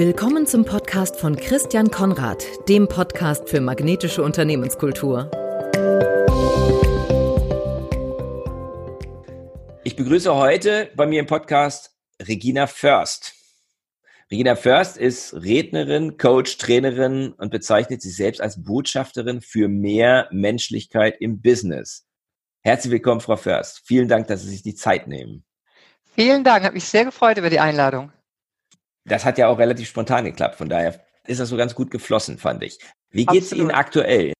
Willkommen zum Podcast von Christian Konrad, dem Podcast für magnetische Unternehmenskultur. Ich begrüße heute bei mir im Podcast Regina Först. Regina Först ist Rednerin, Coach, Trainerin und bezeichnet sich selbst als Botschafterin für mehr Menschlichkeit im Business. Herzlich willkommen, Frau Först. Vielen Dank, dass Sie sich die Zeit nehmen. Vielen Dank, hat mich sehr gefreut über die Einladung. Das hat ja auch relativ spontan geklappt, von daher ist das so ganz gut geflossen, fand ich. Wie geht's Absolut. Ihnen aktuell?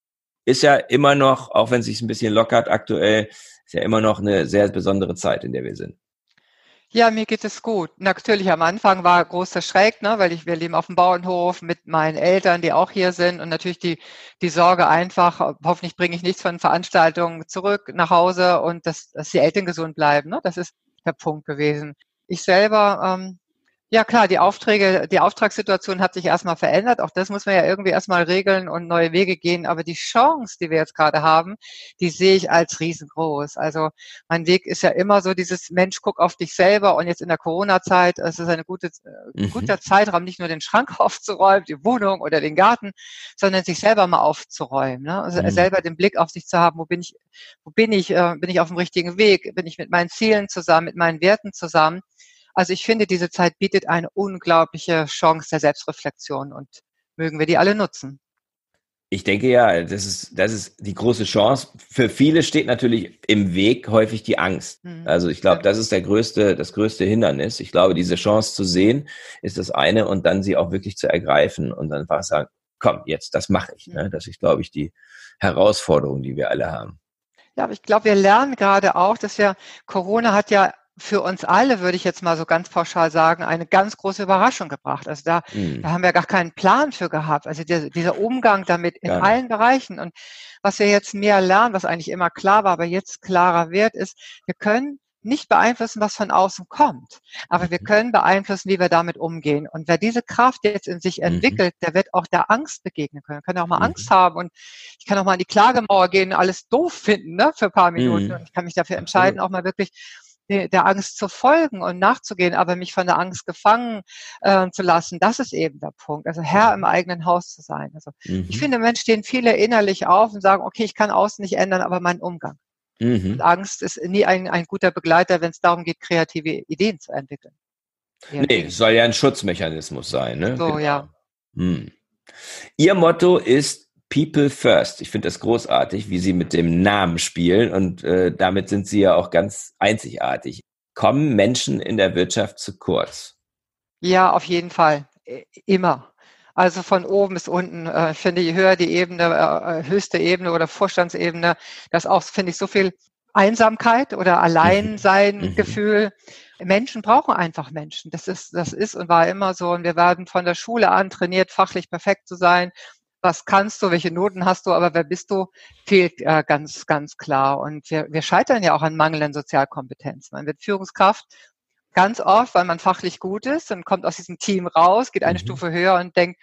Ist ja immer noch, auch wenn es sich ein bisschen lockert aktuell, ist ja immer noch eine sehr besondere Zeit, in der wir sind. Ja, mir geht es gut. Natürlich am Anfang war großer Schreck, ne, weil ich, wir leben auf dem Bauernhof mit meinen Eltern, die auch hier sind und natürlich die, die Sorge einfach, hoffentlich bringe ich nichts von Veranstaltungen zurück nach Hause und dass, dass die Eltern gesund bleiben. Ne? Das ist der Punkt gewesen. Ich selber ähm, ja klar, die Aufträge, die Auftragssituation hat sich erstmal verändert. Auch das muss man ja irgendwie erstmal regeln und neue Wege gehen. Aber die Chance, die wir jetzt gerade haben, die sehe ich als riesengroß. Also mein Weg ist ja immer so dieses Mensch, guck auf dich selber. Und jetzt in der Corona-Zeit, es ist ein gute, äh, mhm. guter Zeitraum, nicht nur den Schrank aufzuräumen, die Wohnung oder den Garten, sondern sich selber mal aufzuräumen. Ne? Also mhm. selber den Blick auf sich zu haben, wo bin ich, wo bin ich, äh, bin ich auf dem richtigen Weg, bin ich mit meinen Zielen zusammen, mit meinen Werten zusammen. Also ich finde, diese Zeit bietet eine unglaubliche Chance der Selbstreflexion und mögen wir die alle nutzen. Ich denke ja, das ist, das ist die große Chance. Für viele steht natürlich im Weg häufig die Angst. Mhm. Also ich glaube, das ist der größte, das größte Hindernis. Ich glaube, diese Chance zu sehen ist das eine und dann sie auch wirklich zu ergreifen und dann einfach sagen, komm, jetzt, das mache ich. Ne? Das ist, glaube ich, die Herausforderung, die wir alle haben. Ja, aber ich glaube, wir lernen gerade auch, dass ja Corona hat ja für uns alle, würde ich jetzt mal so ganz pauschal sagen, eine ganz große Überraschung gebracht. Also da, mhm. da haben wir gar keinen Plan für gehabt. Also der, dieser Umgang damit in ja. allen Bereichen. Und was wir jetzt mehr lernen, was eigentlich immer klar war, aber jetzt klarer wird, ist, wir können nicht beeinflussen, was von außen kommt. Aber wir mhm. können beeinflussen, wie wir damit umgehen. Und wer diese Kraft jetzt in sich mhm. entwickelt, der wird auch der Angst begegnen können. Kann auch mal mhm. Angst haben und ich kann auch mal an die Klagemauer gehen, alles doof finden, ne, für ein paar Minuten. Und ich kann mich dafür entscheiden, auch mal wirklich der Angst zu folgen und nachzugehen, aber mich von der Angst gefangen äh, zu lassen, das ist eben der Punkt. Also Herr im eigenen Haus zu sein. Also mhm. ich finde, Moment stehen viele innerlich auf und sagen, okay, ich kann außen nicht ändern, aber mein Umgang. Mhm. Angst ist nie ein, ein guter Begleiter, wenn es darum geht, kreative Ideen zu entwickeln. Nee, soll ja ein Schutzmechanismus sein. Ne? So, genau. ja. Hm. Ihr Motto ist People First. Ich finde das großartig, wie Sie mit dem Namen spielen und äh, damit sind Sie ja auch ganz einzigartig. Kommen Menschen in der Wirtschaft zu kurz? Ja, auf jeden Fall. Immer. Also von oben bis unten. Äh, finde, je höher die Ebene, äh, höchste Ebene oder Vorstandsebene, das auch, finde ich, so viel Einsamkeit oder mhm. Alleinsein-Gefühl. Mhm. Menschen brauchen einfach Menschen. Das ist, das ist und war immer so. Und wir werden von der Schule an trainiert, fachlich perfekt zu sein was kannst du, welche Noten hast du, aber wer bist du, fehlt äh, ganz, ganz klar. Und wir, wir scheitern ja auch an mangelnden Sozialkompetenzen. Man wird Führungskraft ganz oft, weil man fachlich gut ist und kommt aus diesem Team raus, geht eine mhm. Stufe höher und denkt,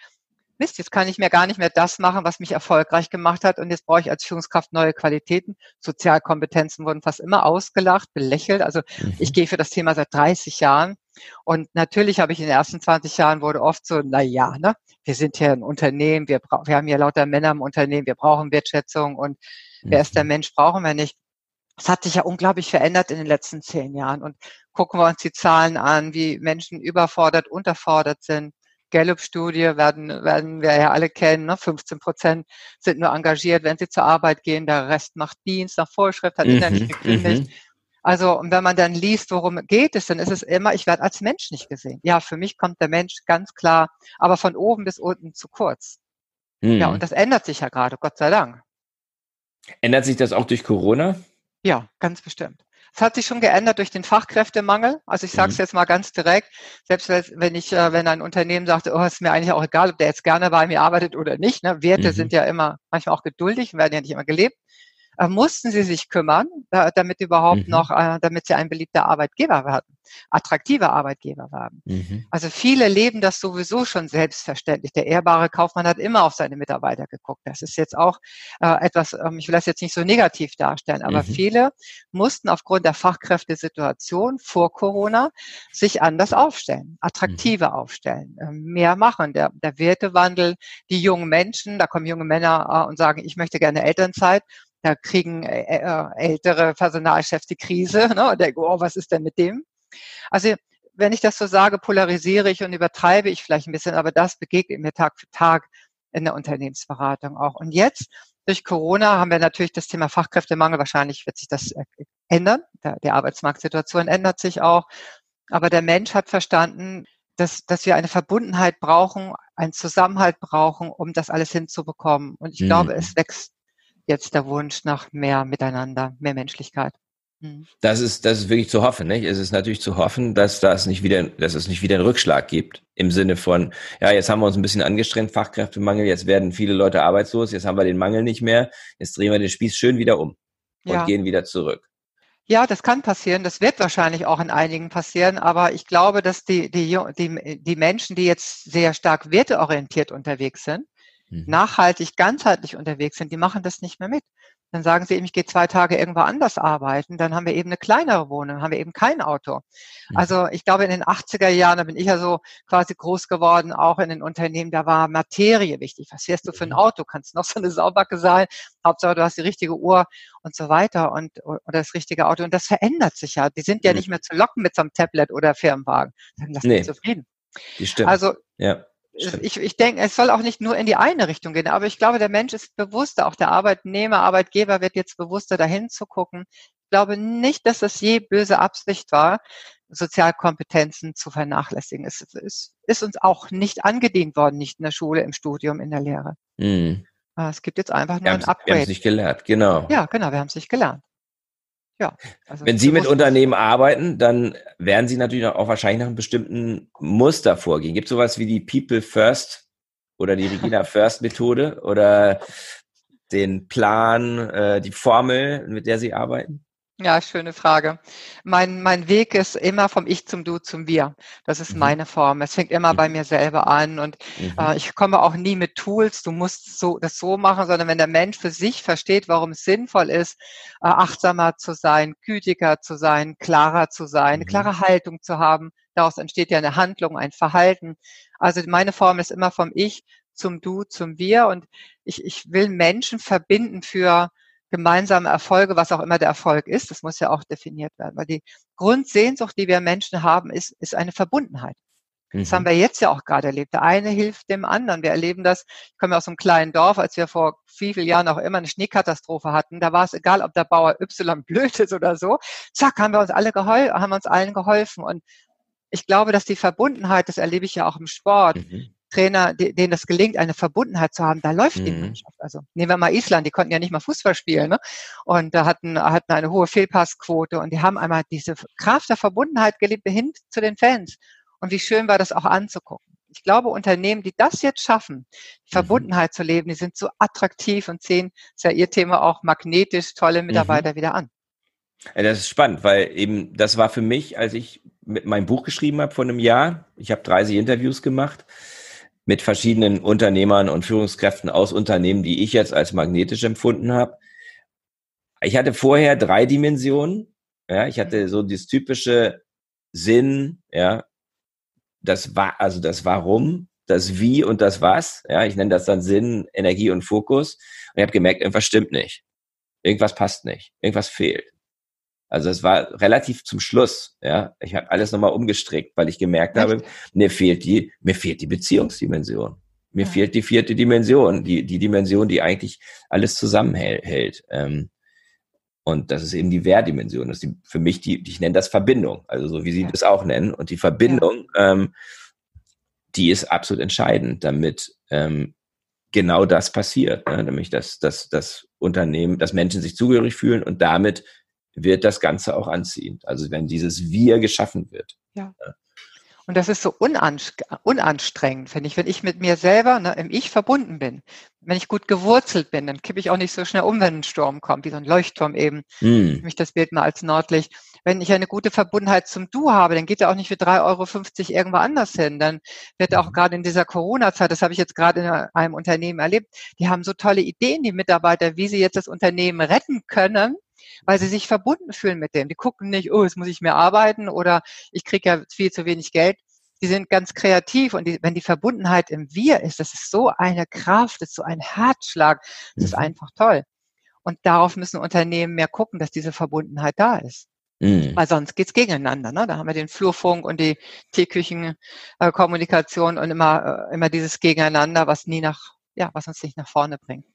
Mist, jetzt kann ich mir gar nicht mehr das machen, was mich erfolgreich gemacht hat und jetzt brauche ich als Führungskraft neue Qualitäten. Sozialkompetenzen wurden fast immer ausgelacht, belächelt. Also mhm. ich gehe für das Thema seit 30 Jahren und natürlich habe ich in den ersten 20 Jahren wurde oft so, na ja, ne, wir sind hier ein Unternehmen, wir, wir haben hier lauter Männer im Unternehmen, wir brauchen Wertschätzung und mhm. wer ist der mhm. Mensch, brauchen wir nicht. Das hat sich ja unglaublich verändert in den letzten zehn Jahren. Und gucken wir uns die Zahlen an, wie Menschen überfordert, unterfordert sind. Gallup-Studie werden, werden wir ja alle kennen. Ne? 15 Prozent sind nur engagiert, wenn sie zur Arbeit gehen. Der Rest macht Dienst nach Vorschrift, hat mhm, innerlich gekündigt. Mhm. Also, und wenn man dann liest, worum geht es, dann ist es immer, ich werde als Mensch nicht gesehen. Ja, für mich kommt der Mensch ganz klar, aber von oben bis unten zu kurz. Mhm. Ja, und das ändert sich ja gerade, Gott sei Dank. Ändert sich das auch durch Corona? Ja, ganz bestimmt. Es hat sich schon geändert durch den Fachkräftemangel. Also ich sage es mhm. jetzt mal ganz direkt. Selbst wenn ich, äh, wenn ein Unternehmen sagt, oh, ist mir eigentlich auch egal, ob der jetzt gerne bei mir arbeitet oder nicht. Ne? Werte mhm. sind ja immer manchmal auch geduldig, werden ja nicht immer gelebt. Äh, mussten sie sich kümmern, da, damit überhaupt mhm. noch, äh, damit sie ein beliebter Arbeitgeber werden, attraktiver Arbeitgeber werden. Mhm. Also viele leben das sowieso schon selbstverständlich. Der ehrbare Kaufmann hat immer auf seine Mitarbeiter geguckt. Das ist jetzt auch äh, etwas, ähm, ich will das jetzt nicht so negativ darstellen, aber mhm. viele mussten aufgrund der Fachkräftesituation vor Corona sich anders aufstellen, attraktiver mhm. aufstellen, äh, mehr machen. Der, der Wertewandel, die jungen Menschen, da kommen junge Männer äh, und sagen, ich möchte gerne Elternzeit da kriegen äh, äh, ältere Personalchefs die Krise ne, und denken, oh, was ist denn mit dem? Also wenn ich das so sage, polarisiere ich und übertreibe ich vielleicht ein bisschen, aber das begegnet mir Tag für Tag in der Unternehmensberatung auch. Und jetzt durch Corona haben wir natürlich das Thema Fachkräftemangel. Wahrscheinlich wird sich das äh, ändern. Die Arbeitsmarktsituation ändert sich auch. Aber der Mensch hat verstanden, dass, dass wir eine Verbundenheit brauchen, einen Zusammenhalt brauchen, um das alles hinzubekommen. Und ich mhm. glaube, es wächst jetzt der Wunsch nach mehr Miteinander, mehr Menschlichkeit. Mhm. Das ist, das ist wirklich zu hoffen, nicht? Es ist natürlich zu hoffen, dass das nicht wieder, dass es nicht wieder einen Rückschlag gibt. Im Sinne von, ja, jetzt haben wir uns ein bisschen angestrengt, Fachkräftemangel, jetzt werden viele Leute arbeitslos, jetzt haben wir den Mangel nicht mehr, jetzt drehen wir den Spieß schön wieder um und ja. gehen wieder zurück. Ja, das kann passieren. Das wird wahrscheinlich auch in einigen passieren. Aber ich glaube, dass die, die, die, die Menschen, die jetzt sehr stark werteorientiert unterwegs sind, mhm. nachhaltig, ganzheitlich unterwegs sind, die machen das nicht mehr mit. Dann sagen sie eben, ich gehe zwei Tage irgendwo anders arbeiten, dann haben wir eben eine kleinere Wohnung, haben wir eben kein Auto. Mhm. Also ich glaube, in den 80er Jahren, da bin ich ja so quasi groß geworden, auch in den Unternehmen, da war Materie wichtig. Was fährst du für ein mhm. Auto? Kannst noch so eine Saubacke sein? Hauptsache, du hast die richtige Uhr und so weiter und oder das richtige Auto. Und das verändert sich ja. Die sind ja mhm. nicht mehr zu locken mit so einem Tablet oder Firmenwagen. Dann lass nee. zufrieden. Die stimmt. Also ja ich, ich denke, es soll auch nicht nur in die eine Richtung gehen, aber ich glaube, der Mensch ist bewusster, auch der Arbeitnehmer, Arbeitgeber wird jetzt bewusster dahin zu gucken. Ich glaube nicht, dass das je böse Absicht war, Sozialkompetenzen zu vernachlässigen. Es, es ist uns auch nicht angedient worden, nicht in der Schule, im Studium, in der Lehre. Mhm. Es gibt jetzt einfach nur ein Upgrade. Wir haben es nicht gelernt, genau. Ja, genau, wir haben es nicht gelernt. Ja. Also Wenn Sie mit Unternehmen arbeiten, dann werden Sie natürlich auch wahrscheinlich nach einem bestimmten Muster vorgehen. Gibt es sowas wie die People First oder die Regina First Methode oder den Plan, äh, die Formel, mit der Sie arbeiten? Ja, schöne Frage. Mein, mein Weg ist immer vom Ich zum Du zum Wir. Das ist mhm. meine Form. Es fängt immer mhm. bei mir selber an und mhm. äh, ich komme auch nie mit Tools. Du musst so, das so machen, sondern wenn der Mensch für sich versteht, warum es sinnvoll ist, äh, achtsamer zu sein, gütiger zu sein, klarer zu sein, eine mhm. klare Haltung zu haben. Daraus entsteht ja eine Handlung, ein Verhalten. Also meine Form ist immer vom Ich zum Du zum Wir und ich, ich will Menschen verbinden für gemeinsame Erfolge, was auch immer der Erfolg ist, das muss ja auch definiert werden, weil die Grundsehnsucht, die wir Menschen haben, ist, ist eine Verbundenheit. Mhm. Das haben mhm. wir jetzt ja auch gerade erlebt. Der eine hilft dem anderen. Wir erleben das, ich komme aus einem kleinen Dorf, als wir vor vielen Jahren auch immer eine Schneekatastrophe hatten, da war es egal, ob der Bauer Y blöd ist oder so. Zack, haben wir uns alle geholfen, haben uns allen geholfen. Und ich glaube, dass die Verbundenheit, das erlebe ich ja auch im Sport, mhm. Trainer, denen das gelingt, eine Verbundenheit zu haben, da läuft mhm. die Mannschaft. Also nehmen wir mal Island, die konnten ja nicht mal Fußball spielen, ne? Und da hatten, hatten eine hohe Fehlpassquote und die haben einmal diese Kraft der Verbundenheit gelebt hin zu den Fans. Und wie schön war das auch anzugucken. Ich glaube, Unternehmen, die das jetzt schaffen, mhm. Verbundenheit zu leben, die sind so attraktiv und sehen, ist ja ihr Thema auch magnetisch, tolle mhm. Mitarbeiter mhm. wieder an. Ja, das ist spannend, weil eben das war für mich, als ich mit meinem Buch geschrieben habe vor einem Jahr, ich habe 30 Interviews gemacht, mit verschiedenen Unternehmern und Führungskräften aus Unternehmen, die ich jetzt als magnetisch empfunden habe. Ich hatte vorher drei Dimensionen. Ja, ich hatte so das typische Sinn, ja, das war, also das Warum, das Wie und das Was. Ja, ich nenne das dann Sinn, Energie und Fokus. Und ich habe gemerkt, irgendwas stimmt nicht. Irgendwas passt nicht. Irgendwas fehlt. Also es war relativ zum Schluss, ja. Ich habe alles nochmal umgestrickt, weil ich gemerkt Echt? habe, mir fehlt die, mir fehlt die Beziehungsdimension. Mir ja. fehlt die vierte Dimension, die, die Dimension, die eigentlich alles zusammenhält. Ähm, und das ist eben die Wehrdimension. Das ist die, für mich die, ich nenne das Verbindung, also so wie Sie ja. das auch nennen. Und die Verbindung, ja. ähm, die ist absolut entscheidend, damit ähm, genau das passiert, ne? nämlich dass, dass das Unternehmen, dass Menschen sich zugehörig fühlen und damit wird das Ganze auch anziehend. Also wenn dieses Wir geschaffen wird. Ja. Und das ist so unanstrengend, finde ich, wenn ich mit mir selber ne, im Ich verbunden bin. Wenn ich gut gewurzelt bin, dann kippe ich auch nicht so schnell um, wenn ein Sturm kommt, wie so ein Leuchtturm eben. Mm. Ich das Bild mal als Nordlicht. Wenn ich eine gute Verbundenheit zum Du habe, dann geht er auch nicht für 3,50 Euro irgendwo anders hin. Dann wird auch mhm. gerade in dieser Corona-Zeit, das habe ich jetzt gerade in einem Unternehmen erlebt, die haben so tolle Ideen, die Mitarbeiter, wie sie jetzt das Unternehmen retten können weil sie sich verbunden fühlen mit dem. Die gucken nicht, oh, jetzt muss ich mehr arbeiten oder ich kriege ja viel zu wenig Geld. Die sind ganz kreativ und die, wenn die Verbundenheit im Wir ist, das ist so eine Kraft, das ist so ein Herzschlag, das ist mhm. einfach toll. Und darauf müssen Unternehmen mehr gucken, dass diese Verbundenheit da ist. Mhm. Weil sonst geht's gegeneinander. Ne? Da haben wir den Flurfunk und die Teeküchenkommunikation und immer, äh, immer dieses Gegeneinander, was nie nach, ja, was uns nicht nach vorne bringt.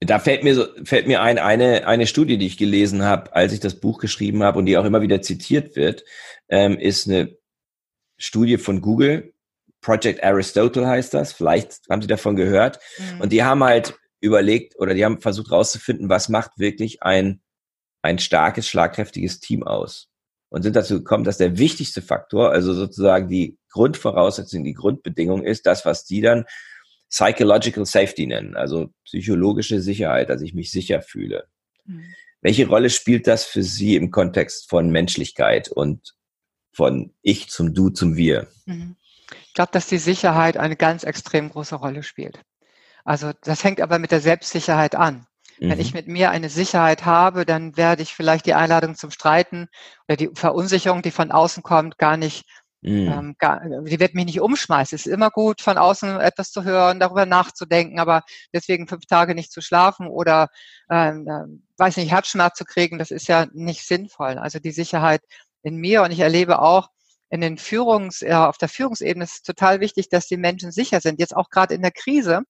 Da fällt mir so, fällt mir ein, eine, eine Studie, die ich gelesen habe, als ich das Buch geschrieben habe und die auch immer wieder zitiert wird, ähm, ist eine Studie von Google. Project Aristotle heißt das. Vielleicht haben Sie davon gehört. Mhm. Und die haben halt überlegt oder die haben versucht herauszufinden, was macht wirklich ein, ein starkes, schlagkräftiges Team aus. Und sind dazu gekommen, dass der wichtigste Faktor, also sozusagen die Grundvoraussetzung, die Grundbedingung ist, das, was die dann Psychological Safety nennen, also psychologische Sicherheit, dass ich mich sicher fühle. Mhm. Welche Rolle spielt das für Sie im Kontext von Menschlichkeit und von Ich zum Du zum Wir? Mhm. Ich glaube, dass die Sicherheit eine ganz extrem große Rolle spielt. Also das hängt aber mit der Selbstsicherheit an. Mhm. Wenn ich mhm. mit mir eine Sicherheit habe, dann werde ich vielleicht die Einladung zum Streiten oder die Verunsicherung, die von außen kommt, gar nicht Mhm. Ähm, gar, die wird mich nicht umschmeißen. Es ist immer gut, von außen etwas zu hören, darüber nachzudenken, aber deswegen fünf Tage nicht zu schlafen oder ähm, äh, weiß nicht, Herzschmerz zu kriegen, das ist ja nicht sinnvoll. Also die Sicherheit in mir und ich erlebe auch in den Führungs, ja, auf der Führungsebene ist es total wichtig, dass die Menschen sicher sind. Jetzt auch gerade in der Krise,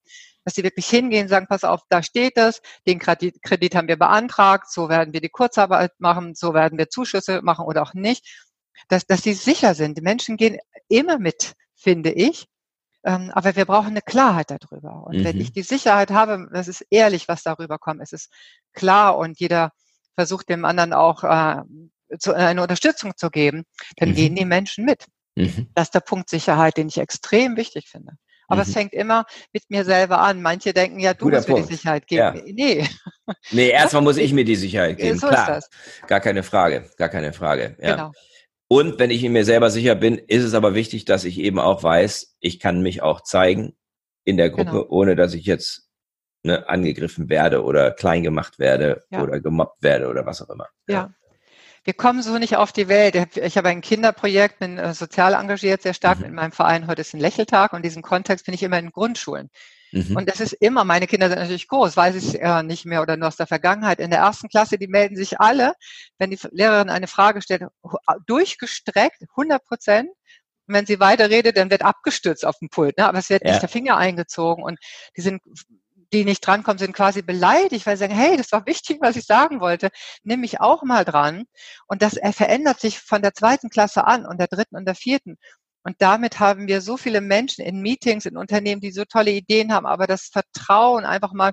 dass sie wirklich hingehen, sagen, pass auf, da steht es, den Kredit, Kredit haben wir beantragt, so werden wir die Kurzarbeit machen, so werden wir Zuschüsse machen oder auch nicht dass, dass sie sicher sind. Die Menschen gehen immer mit, finde ich. Ähm, aber wir brauchen eine Klarheit darüber. Und mhm. wenn ich die Sicherheit habe, das ist ehrlich, was darüber kommt, es ist klar und jeder versucht dem anderen auch äh, zu, eine Unterstützung zu geben, dann mhm. gehen die Menschen mit. Mhm. Das ist der Punkt Sicherheit, den ich extrem wichtig finde. Aber mhm. es fängt immer mit mir selber an. Manche denken, ja, du Guter musst Punkt. mir die Sicherheit geben. Ja. Nee. Nee, erstmal muss ich mir die Sicherheit geben. So Klar. Gar keine Frage. Gar keine Frage. Ja. Genau. Und wenn ich in mir selber sicher bin, ist es aber wichtig, dass ich eben auch weiß, ich kann mich auch zeigen in der Gruppe, genau. ohne dass ich jetzt ne, angegriffen werde oder klein gemacht werde ja. oder gemobbt werde oder was auch immer. Ja. ja. Wir kommen so nicht auf die Welt. Ich habe ein Kinderprojekt, bin äh, sozial engagiert, sehr stark mhm. mit meinem Verein. Heute ist ein Lächeltag und diesen Kontext bin ich immer in Grundschulen. Mhm. Und das ist immer, meine Kinder sind natürlich groß, weiß ich äh, nicht mehr oder nur aus der Vergangenheit. In der ersten Klasse, die melden sich alle, wenn die Lehrerin eine Frage stellt, durchgestreckt, 100 Prozent. Und wenn sie weiterredet, dann wird abgestürzt auf dem Pult, ne? aber es wird ja. nicht der Finger eingezogen und die sind die nicht drankommen, sind quasi beleidigt, weil sie sagen, hey, das war wichtig, was ich sagen wollte, nimm mich auch mal dran. Und das verändert sich von der zweiten Klasse an und der dritten und der vierten. Und damit haben wir so viele Menschen in Meetings, in Unternehmen, die so tolle Ideen haben, aber das Vertrauen, einfach mal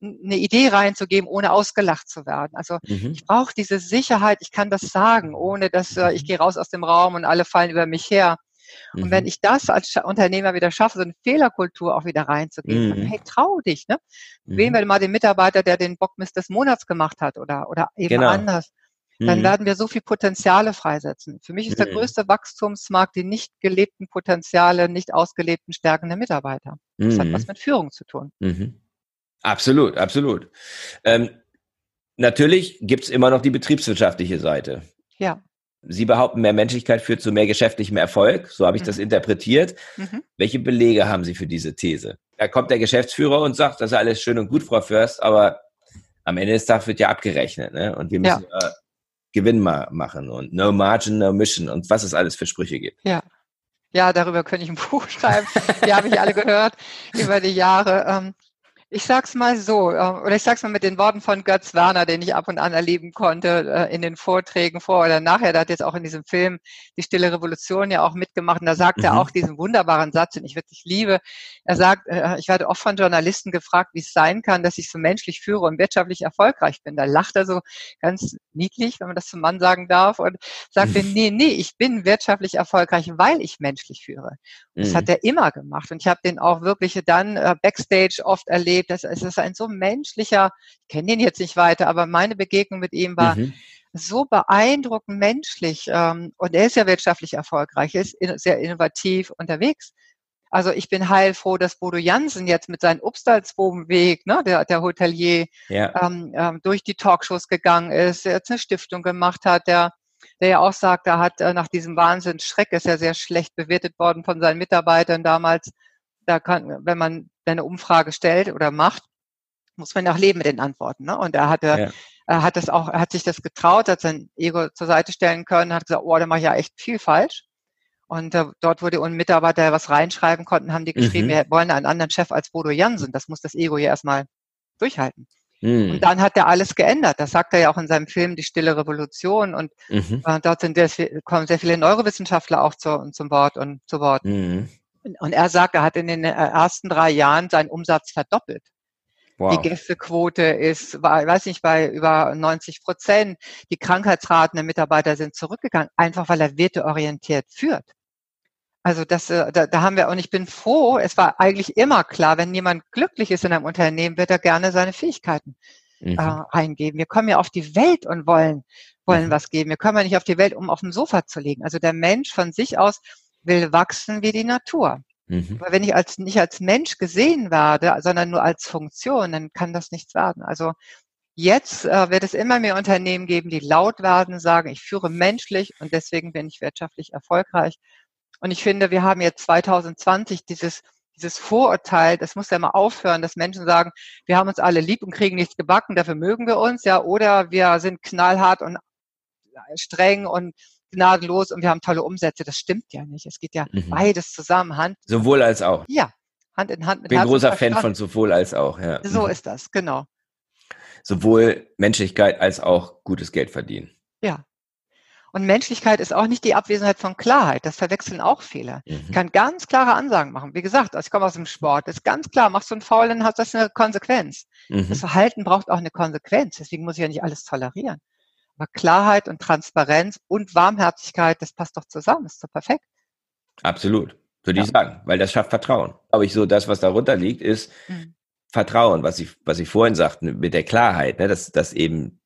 eine Idee reinzugeben, ohne ausgelacht zu werden. Also mhm. ich brauche diese Sicherheit, ich kann das sagen, ohne dass äh, ich mhm. gehe raus aus dem Raum und alle fallen über mich her. Und mhm. wenn ich das als Unternehmer wieder schaffe, so eine Fehlerkultur auch wieder reinzugeben, mhm. hey, trau dich, ne? Mhm. Wählen wir mal den Mitarbeiter, der den Bockmist des Monats gemacht hat oder, oder eben genau. anders dann mhm. werden wir so viel Potenziale freisetzen. Für mich ist der mhm. größte Wachstumsmarkt die nicht gelebten Potenziale, nicht ausgelebten Stärken der Mitarbeiter. Das mhm. hat was mit Führung zu tun. Mhm. Absolut, absolut. Ähm, natürlich gibt's immer noch die betriebswirtschaftliche Seite. Ja. Sie behaupten, mehr Menschlichkeit führt zu mehr geschäftlichem Erfolg. So habe ich mhm. das interpretiert. Mhm. Welche Belege haben Sie für diese These? Da kommt der Geschäftsführer und sagt, das ist alles schön und gut, Frau Först, aber am Ende des Tages wird ja abgerechnet. Ne? Und wir müssen ja. Gewinn ma machen und no margin, no mission und was es alles für Sprüche gibt. Ja. Ja, darüber könnte ich ein Buch schreiben. Die habe ich alle gehört über die Jahre. Ich sag's mal so, äh, oder ich sag's mal mit den Worten von Götz Werner, den ich ab und an erleben konnte äh, in den Vorträgen vor oder nachher. Der hat jetzt auch in diesem Film Die Stille Revolution ja auch mitgemacht. Und da sagt mhm. er auch diesen wunderbaren Satz, den ich wirklich liebe. Er sagt, äh, ich werde oft von Journalisten gefragt, wie es sein kann, dass ich so menschlich führe und wirtschaftlich erfolgreich bin. Da lacht er so ganz niedlich, wenn man das zum Mann sagen darf, und sagte, nee, nee, ich bin wirtschaftlich erfolgreich, weil ich menschlich führe. Und das hat mhm. er immer gemacht. Und ich habe den auch wirklich dann backstage oft erlebt, erlebt. Das, es ist ein so menschlicher, ich kenne ihn jetzt nicht weiter, aber meine Begegnung mit ihm war mhm. so beeindruckend menschlich. Ähm, und er ist ja wirtschaftlich erfolgreich, er ist sehr innovativ unterwegs. Also ich bin heilfroh, dass Bodo Jansen jetzt mit seinem Upstalsbogenweg, ne, der, der Hotelier, ja. ähm, ähm, durch die Talkshows gegangen ist, der jetzt eine Stiftung gemacht hat, der, der ja auch sagt, er hat äh, nach diesem Wahnsinnsschreck, ist ja sehr schlecht bewertet worden von seinen Mitarbeitern damals, da kann, wenn man eine Umfrage stellt oder macht, muss man auch leben mit den Antworten. Ne? Und er hatte, ja. er hat das auch, er hat sich das getraut, hat sein Ego zur Seite stellen können, hat gesagt, oh, da mache ich ja echt viel falsch. Und äh, dort wurde ein Mitarbeiter was reinschreiben konnten, haben die geschrieben, mhm. wir wollen einen anderen Chef als Bodo Jansen. Das muss das Ego ja erstmal durchhalten. Mhm. Und dann hat er alles geändert. Das sagt er ja auch in seinem Film Die Stille Revolution. Und mhm. äh, dort sind sehr, kommen sehr viele Neurowissenschaftler auch zu, zum Wort und zu Wort. Und er sagt, er hat in den äh, ersten drei Jahren seinen Umsatz verdoppelt. Wow. Die Gästequote ist, weiß nicht, bei über 90 Prozent. Die Krankheitsraten der Mitarbeiter sind zurückgegangen, einfach weil er werteorientiert führt. Also das, äh, da, da haben wir, und ich bin froh, es war eigentlich immer klar, wenn jemand glücklich ist in einem Unternehmen, wird er gerne seine Fähigkeiten mhm. äh, eingeben. Wir kommen ja auf die Welt und wollen, wollen mhm. was geben. Wir kommen ja nicht auf die Welt, um auf dem Sofa zu liegen. Also der Mensch von sich aus will wachsen wie die Natur. Mhm. Aber wenn ich als, nicht als Mensch gesehen werde, sondern nur als Funktion, dann kann das nichts werden. Also jetzt äh, wird es immer mehr Unternehmen geben, die laut werden, sagen, ich führe menschlich und deswegen bin ich wirtschaftlich erfolgreich. Und ich finde, wir haben jetzt 2020 dieses dieses Vorurteil, das muss ja mal aufhören, dass Menschen sagen, wir haben uns alle lieb und kriegen nichts gebacken, dafür mögen wir uns, ja, oder wir sind knallhart und streng und gnadenlos und wir haben tolle Umsätze. Das stimmt ja nicht. Es geht ja mhm. beides zusammen, Hand. Sowohl als auch. Ja, Hand in Hand mit Bin Herz großer Fan von sowohl als auch, ja. So mhm. ist das, genau. Sowohl Menschlichkeit als auch gutes Geld verdienen. Ja. Und Menschlichkeit ist auch nicht die Abwesenheit von Klarheit. Das verwechseln auch viele. Mhm. Ich kann ganz klare Ansagen machen. Wie gesagt, also ich komme aus dem Sport. Das ist ganz klar. Machst du einen Foul, dann hat das eine Konsequenz. Mhm. Das Verhalten braucht auch eine Konsequenz. Deswegen muss ich ja nicht alles tolerieren. Aber Klarheit und Transparenz und Warmherzigkeit, das passt doch zusammen, ist doch perfekt. Absolut, würde ja. ich sagen, weil das schafft Vertrauen. Aber ich so, das, was darunter liegt, ist mhm. Vertrauen, was ich, was ich vorhin sagte, mit der Klarheit, ne, dass, dass eben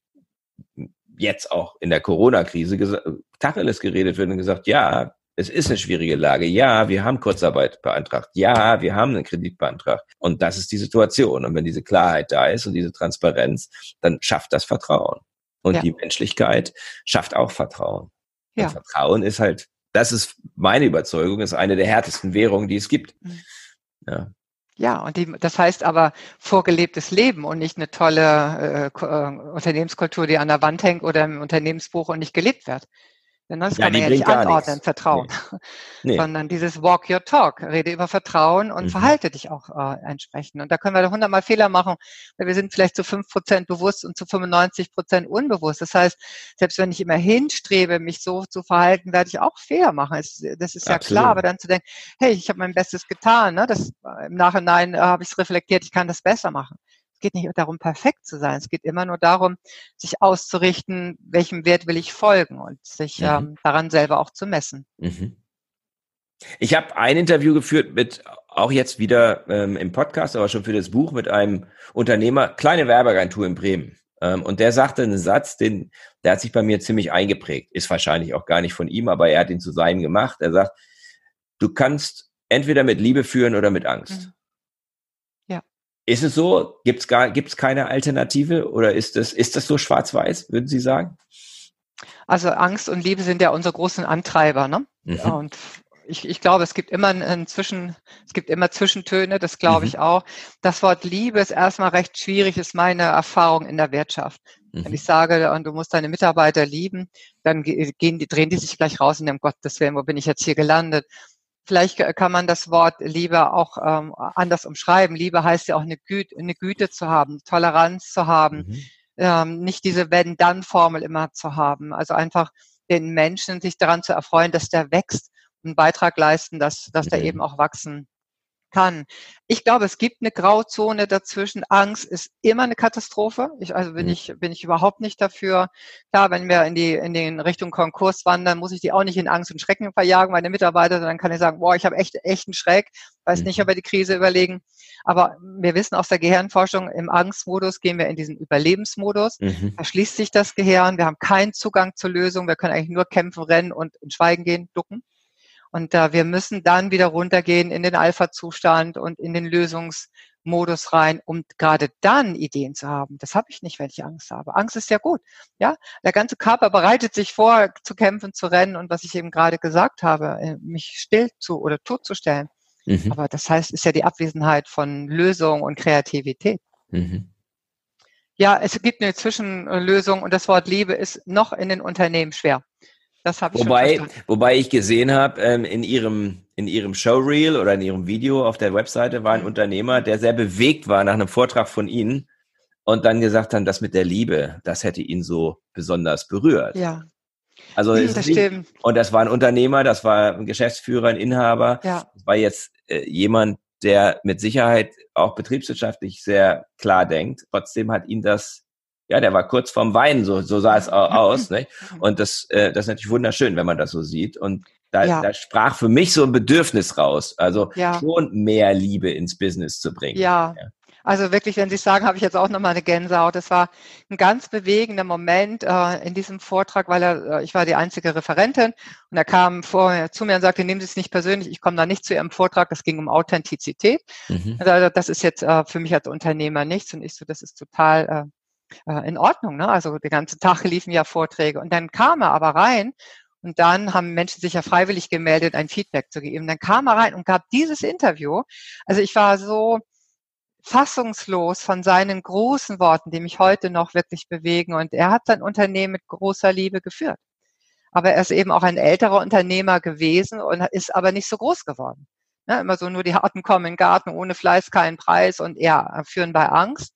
jetzt auch in der Corona-Krise Tacheles geredet wird und gesagt, ja, es ist eine schwierige Lage. Ja, wir haben Kurzarbeit beantragt. Ja, wir haben einen Kredit beantragt. Und das ist die Situation. Und wenn diese Klarheit da ist und diese Transparenz, dann schafft das Vertrauen. Und ja. die Menschlichkeit schafft auch Vertrauen. Ja. Und Vertrauen ist halt, das ist meine Überzeugung, ist eine der härtesten Währungen, die es gibt. Mhm. Ja. Ja, und die, das heißt aber vorgelebtes Leben und nicht eine tolle äh, äh, Unternehmenskultur, die an der Wand hängt oder im Unternehmensbuch und nicht gelebt wird. Denn das ja, kann man ja nicht anordnen, Vertrauen. Nee. Nee. Sondern dieses Walk Your Talk, rede über Vertrauen und mhm. verhalte dich auch äh, entsprechend. Und da können wir hundertmal Fehler machen, weil wir sind vielleicht zu fünf Prozent bewusst und zu 95 Prozent unbewusst. Das heißt, selbst wenn ich immer hinstrebe, mich so zu verhalten, werde ich auch Fehler machen. Das, das ist ja Absolut. klar, aber dann zu denken, hey, ich habe mein Bestes getan, ne? das, im Nachhinein äh, habe ich es reflektiert, ich kann das besser machen geht nicht darum, perfekt zu sein. Es geht immer nur darum, sich auszurichten, welchem Wert will ich folgen und sich mhm. ähm, daran selber auch zu messen. Mhm. Ich habe ein Interview geführt mit, auch jetzt wieder ähm, im Podcast, aber schon für das Buch, mit einem Unternehmer, kleine Werbeagentur in Bremen. Ähm, und der sagte einen Satz, den, der hat sich bei mir ziemlich eingeprägt. Ist wahrscheinlich auch gar nicht von ihm, aber er hat ihn zu seinem gemacht. Er sagt, du kannst entweder mit Liebe führen oder mit Angst. Mhm. Ist es so? Gibt es gar, gibt's keine Alternative oder ist das, ist das so schwarz-weiß, würden Sie sagen? Also Angst und Liebe sind ja unsere großen Antreiber, ne? Mhm. Und ich, ich glaube, es gibt immer ein Zwischen, es gibt immer Zwischentöne, das glaube mhm. ich auch. Das Wort Liebe ist erstmal recht schwierig, ist meine Erfahrung in der Wirtschaft. Mhm. Wenn ich sage, und du musst deine Mitarbeiter lieben, dann gehen die, drehen die sich gleich raus und denken, Gott, das Willen, wo bin ich jetzt hier gelandet? Vielleicht kann man das Wort Liebe auch ähm, anders umschreiben. Liebe heißt ja auch eine Güte, eine Güte zu haben, Toleranz zu haben, mhm. ähm, nicht diese Wenn-Dann-Formel immer zu haben. Also einfach den Menschen sich daran zu erfreuen, dass der wächst, einen Beitrag leisten, dass, dass der eben auch wachsen kann. Ich glaube, es gibt eine Grauzone dazwischen. Angst ist immer eine Katastrophe. Ich, also bin mhm. ich, bin ich überhaupt nicht dafür. Klar, wenn wir in die, in den Richtung Konkurs wandern, muss ich die auch nicht in Angst und Schrecken verjagen, meine Mitarbeiter, dann kann ich sagen, boah, ich habe echt, echt einen Schreck, weiß nicht, ob wir die Krise überlegen. Aber wir wissen aus der Gehirnforschung, im Angstmodus gehen wir in diesen Überlebensmodus. Mhm. Verschließt sich das Gehirn. Wir haben keinen Zugang zur Lösung. Wir können eigentlich nur kämpfen, rennen und in Schweigen gehen, ducken. Und äh, wir müssen dann wieder runtergehen in den Alpha-Zustand und in den Lösungsmodus rein, um gerade dann Ideen zu haben. Das habe ich nicht, wenn ich Angst habe. Angst ist ja gut. Ja, der ganze Körper bereitet sich vor, zu kämpfen, zu rennen und was ich eben gerade gesagt habe, äh, mich still zu oder totzustellen. Mhm. Aber das heißt, ist ja die Abwesenheit von Lösung und Kreativität. Mhm. Ja, es gibt eine Zwischenlösung und das Wort Liebe ist noch in den Unternehmen schwer. Das habe ich wobei, wobei ich gesehen habe, ähm, in ihrem in ihrem Showreel oder in ihrem Video auf der Webseite war ein mhm. Unternehmer, der sehr bewegt war nach einem Vortrag von Ihnen und dann gesagt hat, das mit der Liebe, das hätte ihn so besonders berührt. Ja. Also nee, das nicht, und das war ein Unternehmer, das war ein Geschäftsführer, ein Inhaber. Ja. Das war jetzt äh, jemand, der mit Sicherheit auch betriebswirtschaftlich sehr klar denkt. Trotzdem hat ihn das ja, der war kurz vorm Weinen, so, so sah es aus. Ne? Und das, äh, das ist natürlich wunderschön, wenn man das so sieht. Und da, ja. da sprach für mich so ein Bedürfnis raus, also ja. schon mehr Liebe ins Business zu bringen. Ja. ja. Also wirklich, wenn Sie sagen, habe ich jetzt auch nochmal eine Gänsehaut. Das war ein ganz bewegender Moment äh, in diesem Vortrag, weil er, äh, ich war die einzige Referentin und er kam vor zu mir und sagte, nehmen Sie es nicht persönlich, ich komme da nicht zu Ihrem Vortrag, es ging um Authentizität. Mhm. Also, das ist jetzt äh, für mich als Unternehmer nichts und ich so, das ist total äh, äh, in Ordnung. Ne? Also den ganzen Tag liefen ja Vorträge. Und dann kam er aber rein und dann haben Menschen sich ja freiwillig gemeldet, ein Feedback zu geben. Dann kam er rein und gab dieses Interview. Also ich war so fassungslos von seinen großen Worten, die mich heute noch wirklich bewegen. Und er hat sein Unternehmen mit großer Liebe geführt. Aber er ist eben auch ein älterer Unternehmer gewesen und ist aber nicht so groß geworden. Ne, immer so nur die Harten kommen in den Garten, ohne Fleiß keinen Preis und ja, führen bei Angst.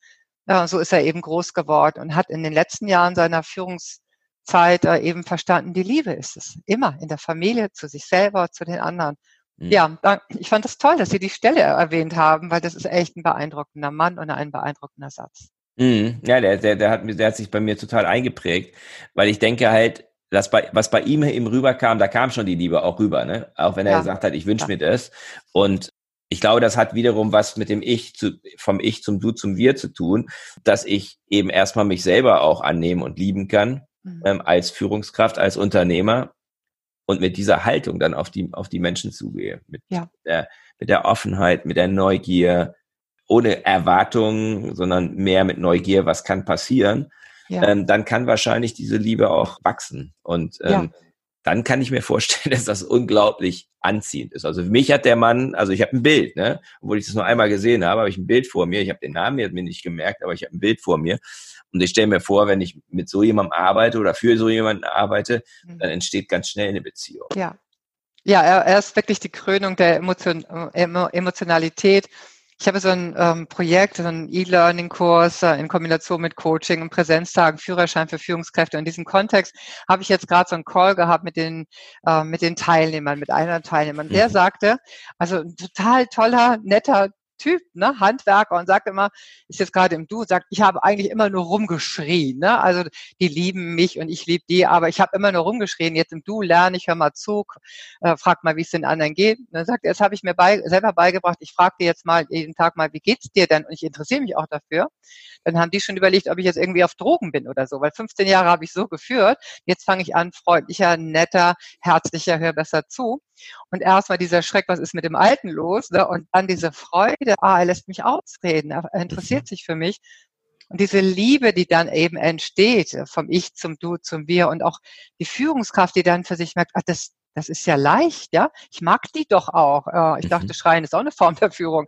Ja, so ist er eben groß geworden und hat in den letzten Jahren seiner Führungszeit äh, eben verstanden, die Liebe ist es. Immer in der Familie, zu sich selber, zu den anderen. Mhm. Ja, ich fand das toll, dass Sie die Stelle erwähnt haben, weil das ist echt ein beeindruckender Mann und ein beeindruckender Satz. Mhm. Ja, der, der, der, hat, der hat sich bei mir total eingeprägt, weil ich denke halt, das bei, was bei ihm eben rüberkam, da kam schon die Liebe auch rüber, ne? Auch wenn er ja. gesagt hat, ich wünsche ja. mir das. Und ich glaube, das hat wiederum was mit dem Ich zu, vom Ich zum Du zum Wir zu tun, dass ich eben erstmal mich selber auch annehmen und lieben kann, mhm. ähm, als Führungskraft, als Unternehmer und mit dieser Haltung dann auf die, auf die Menschen zugehe. Mit, ja. der, mit der Offenheit, mit der Neugier, ohne Erwartungen, sondern mehr mit Neugier, was kann passieren. Ja. Ähm, dann kann wahrscheinlich diese Liebe auch wachsen. Und ähm, ja dann kann ich mir vorstellen, dass das unglaublich anziehend ist. Also für mich hat der Mann, also ich habe ein Bild, ne? obwohl ich das nur einmal gesehen habe, habe ich ein Bild vor mir. Ich habe den Namen jetzt mir nicht gemerkt, aber ich habe ein Bild vor mir. Und ich stelle mir vor, wenn ich mit so jemandem arbeite oder für so jemanden arbeite, mhm. dann entsteht ganz schnell eine Beziehung. Ja. Ja, er, er ist wirklich die Krönung der Emotion, Emotionalität ich habe so ein ähm, Projekt, so einen E-Learning-Kurs äh, in Kombination mit Coaching und Präsenztagen, Führerschein für Führungskräfte. In diesem Kontext habe ich jetzt gerade so einen Call gehabt mit den, äh, mit den Teilnehmern, mit einer Teilnehmern. Der mhm. sagte, also ein total toller, netter Typ, ne, Handwerker und sagt immer, ist jetzt gerade im Du, sagt, ich habe eigentlich immer nur rumgeschrien, ne? Also die lieben mich und ich liebe die, aber ich habe immer nur rumgeschrien. Jetzt im Du lerne ich, hör mal zu, äh, frag mal, wie es den anderen geht. Und dann sagt er, das habe ich mir bei, selber beigebracht. Ich frage dir jetzt mal jeden Tag mal, wie geht's dir denn? Und ich interessiere mich auch dafür. Dann haben die schon überlegt, ob ich jetzt irgendwie auf Drogen bin oder so, weil 15 Jahre habe ich so geführt. Jetzt fange ich an, freundlicher, netter, herzlicher, hör besser zu. Und erstmal dieser Schreck, was ist mit dem Alten los? Ne? Und dann diese Freude, ah, er lässt mich ausreden, er interessiert mhm. sich für mich. Und diese Liebe, die dann eben entsteht, äh, vom Ich zum Du zum Wir und auch die Führungskraft, die dann für sich merkt, ach, das, das ist ja leicht, ja. Ich mag die doch auch. Ich dachte, mhm. Schreien ist auch eine Form der Führung.